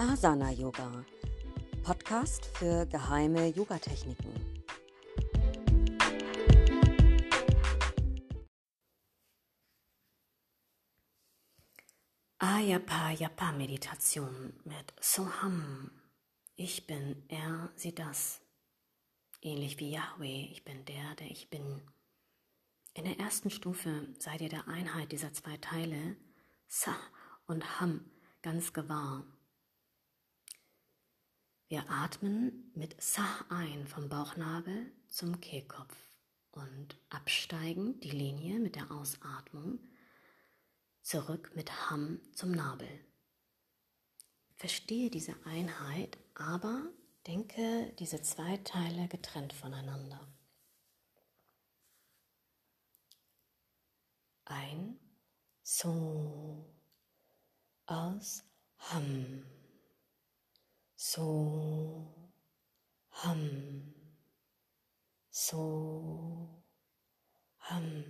Asana Yoga, Podcast für geheime Yogatechniken. Ayapa Yapa Meditation mit Soham. Ich bin er, sie das. Ähnlich wie Yahweh, ich bin der, der ich bin. In der ersten Stufe seid ihr der Einheit dieser zwei Teile, Sa und Ham, ganz gewahr. Wir atmen mit Sah ein vom Bauchnabel zum Kehlkopf und absteigen die Linie mit der Ausatmung zurück mit Ham zum Nabel. Verstehe diese Einheit, aber denke diese zwei Teile getrennt voneinander. Ein, so, aus, Ham 소, 함, 소, 함,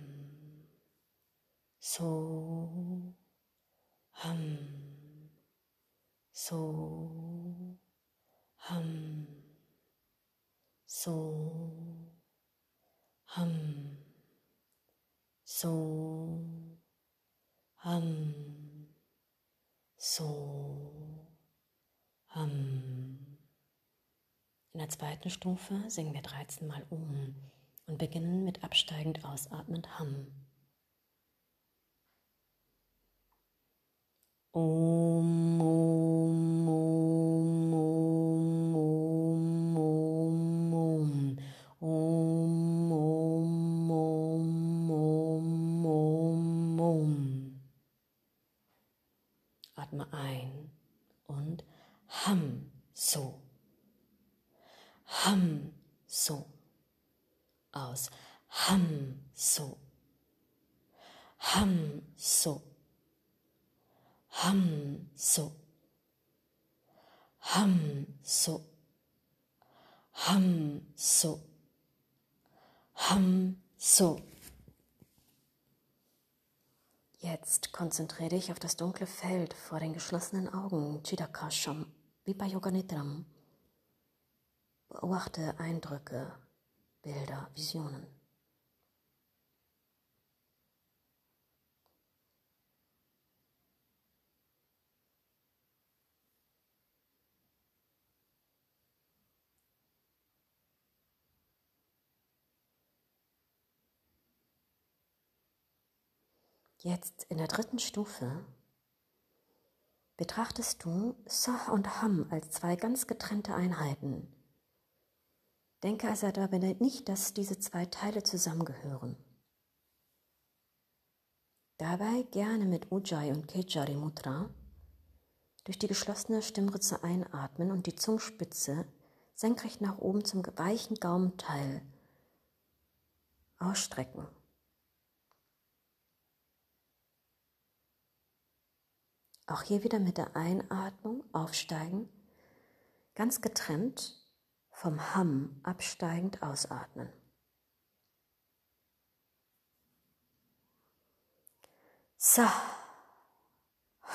소, 함, 소, 함, 소, 함, 소, 함, 소, der zweiten Stufe singen wir 13 Mal um und beginnen mit absteigend ausatmend Hum. Om, So. Ham so. Ham so. Ham so. Ham so. Ham so. Jetzt konzentriere dich auf das dunkle Feld vor den geschlossenen Augen, Chidakasham wie bei Yoga. Beobachte Eindrücke, Bilder, Visionen. Jetzt in der dritten Stufe betrachtest du Sah und Ham als zwei ganz getrennte Einheiten. Denke also dabei nicht, dass diese zwei Teile zusammengehören. Dabei gerne mit Ujjayi und Kejari Mudra durch die geschlossene Stimmritze einatmen und die Zungenspitze senkrecht nach oben zum weichen Gaumenteil ausstrecken. Auch hier wieder mit der Einatmung aufsteigen, ganz getrennt vom Hamm absteigend ausatmen. Sa,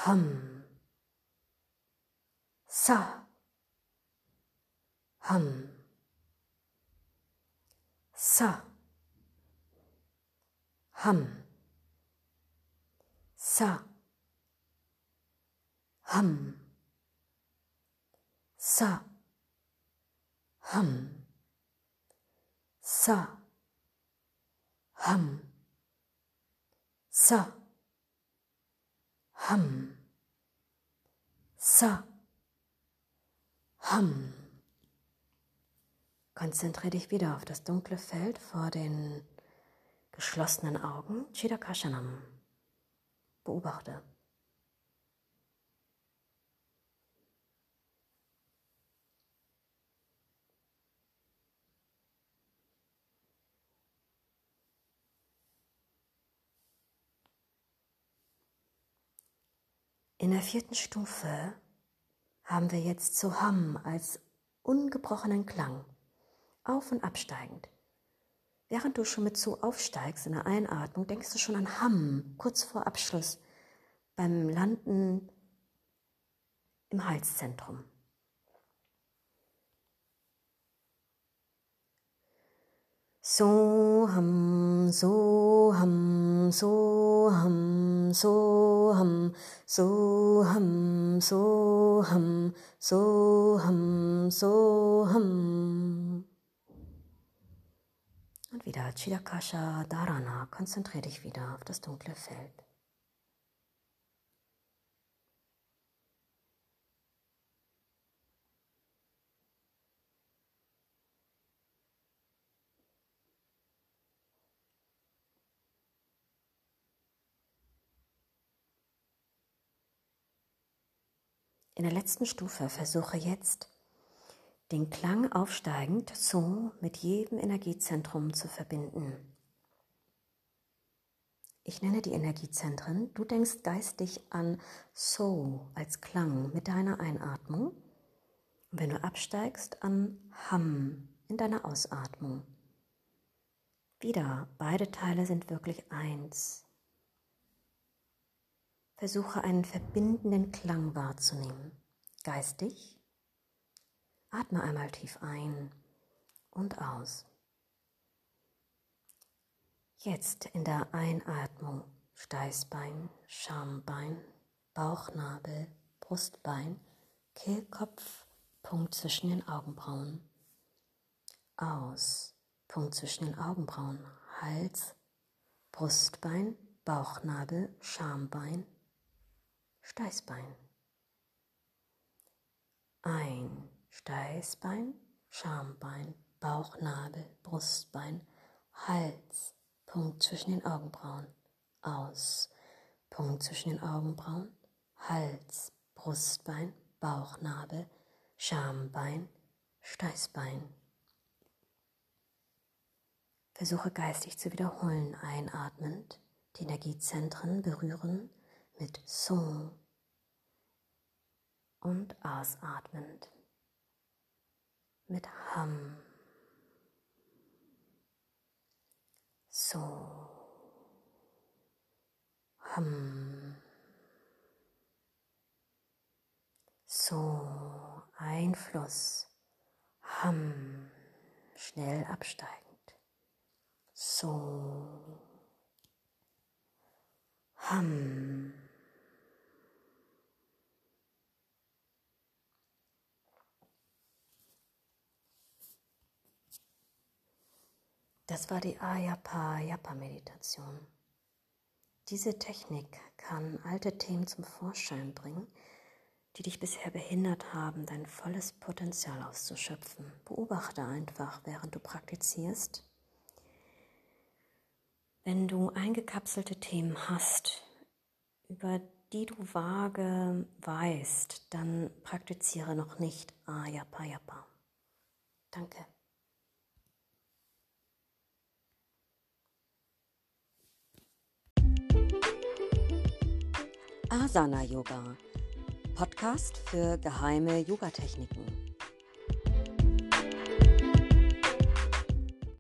Ham, Sa, Ham, Sa, Ham, Sa. Ham. Sa. Ham. Sa. Ham. Sa. Ham. Sa. Ham. Konzentriere dich wieder auf das dunkle Feld vor den geschlossenen Augen. Chidakashanam. Beobachte. In der vierten Stufe haben wir jetzt zu Ham als ungebrochenen Klang, auf und absteigend. Während du schon mit zu aufsteigst in der Einatmung, denkst du schon an Ham, kurz vor Abschluss, beim Landen im Halszentrum. Soham, Soham, Soham, Soham, Soham, Soham, Soham, Soham. Und wieder Chidakasha Dharana. Konzentriere dich wieder auf das dunkle Feld. In der letzten Stufe versuche jetzt, den Klang aufsteigend so mit jedem Energiezentrum zu verbinden. Ich nenne die Energiezentren. Du denkst geistig an So als Klang mit deiner Einatmung. Und wenn du absteigst, an Ham in deiner Ausatmung. Wieder, beide Teile sind wirklich eins. Versuche einen verbindenden Klang wahrzunehmen. Geistig. Atme einmal tief ein und aus. Jetzt in der Einatmung Steißbein, Schambein, Bauchnabel, Brustbein, Kehlkopf, Punkt zwischen den Augenbrauen. Aus, Punkt zwischen den Augenbrauen, Hals, Brustbein, Bauchnabel, Schambein, Steißbein. Ein Steißbein, Schambein, Bauchnabel, Brustbein, Hals, Punkt zwischen den Augenbrauen. Aus, Punkt zwischen den Augenbrauen, Hals, Brustbein, Bauchnabel, Schambein, Steißbein. Versuche geistig zu wiederholen, einatmend, die Energiezentren berühren mit Song und ausatmend mit Ham. So. Ham. So. Einfluss. Ham. Schnell absteigend. So. Ham. Das war die Ayapa-Yapa-Meditation. Diese Technik kann alte Themen zum Vorschein bringen, die dich bisher behindert haben, dein volles Potenzial auszuschöpfen. Beobachte einfach, während du praktizierst. Wenn du eingekapselte Themen hast, über die du vage weißt, dann praktiziere noch nicht Ayapa Yapa. Danke. Asana Yoga, Podcast für geheime Yogatechniken.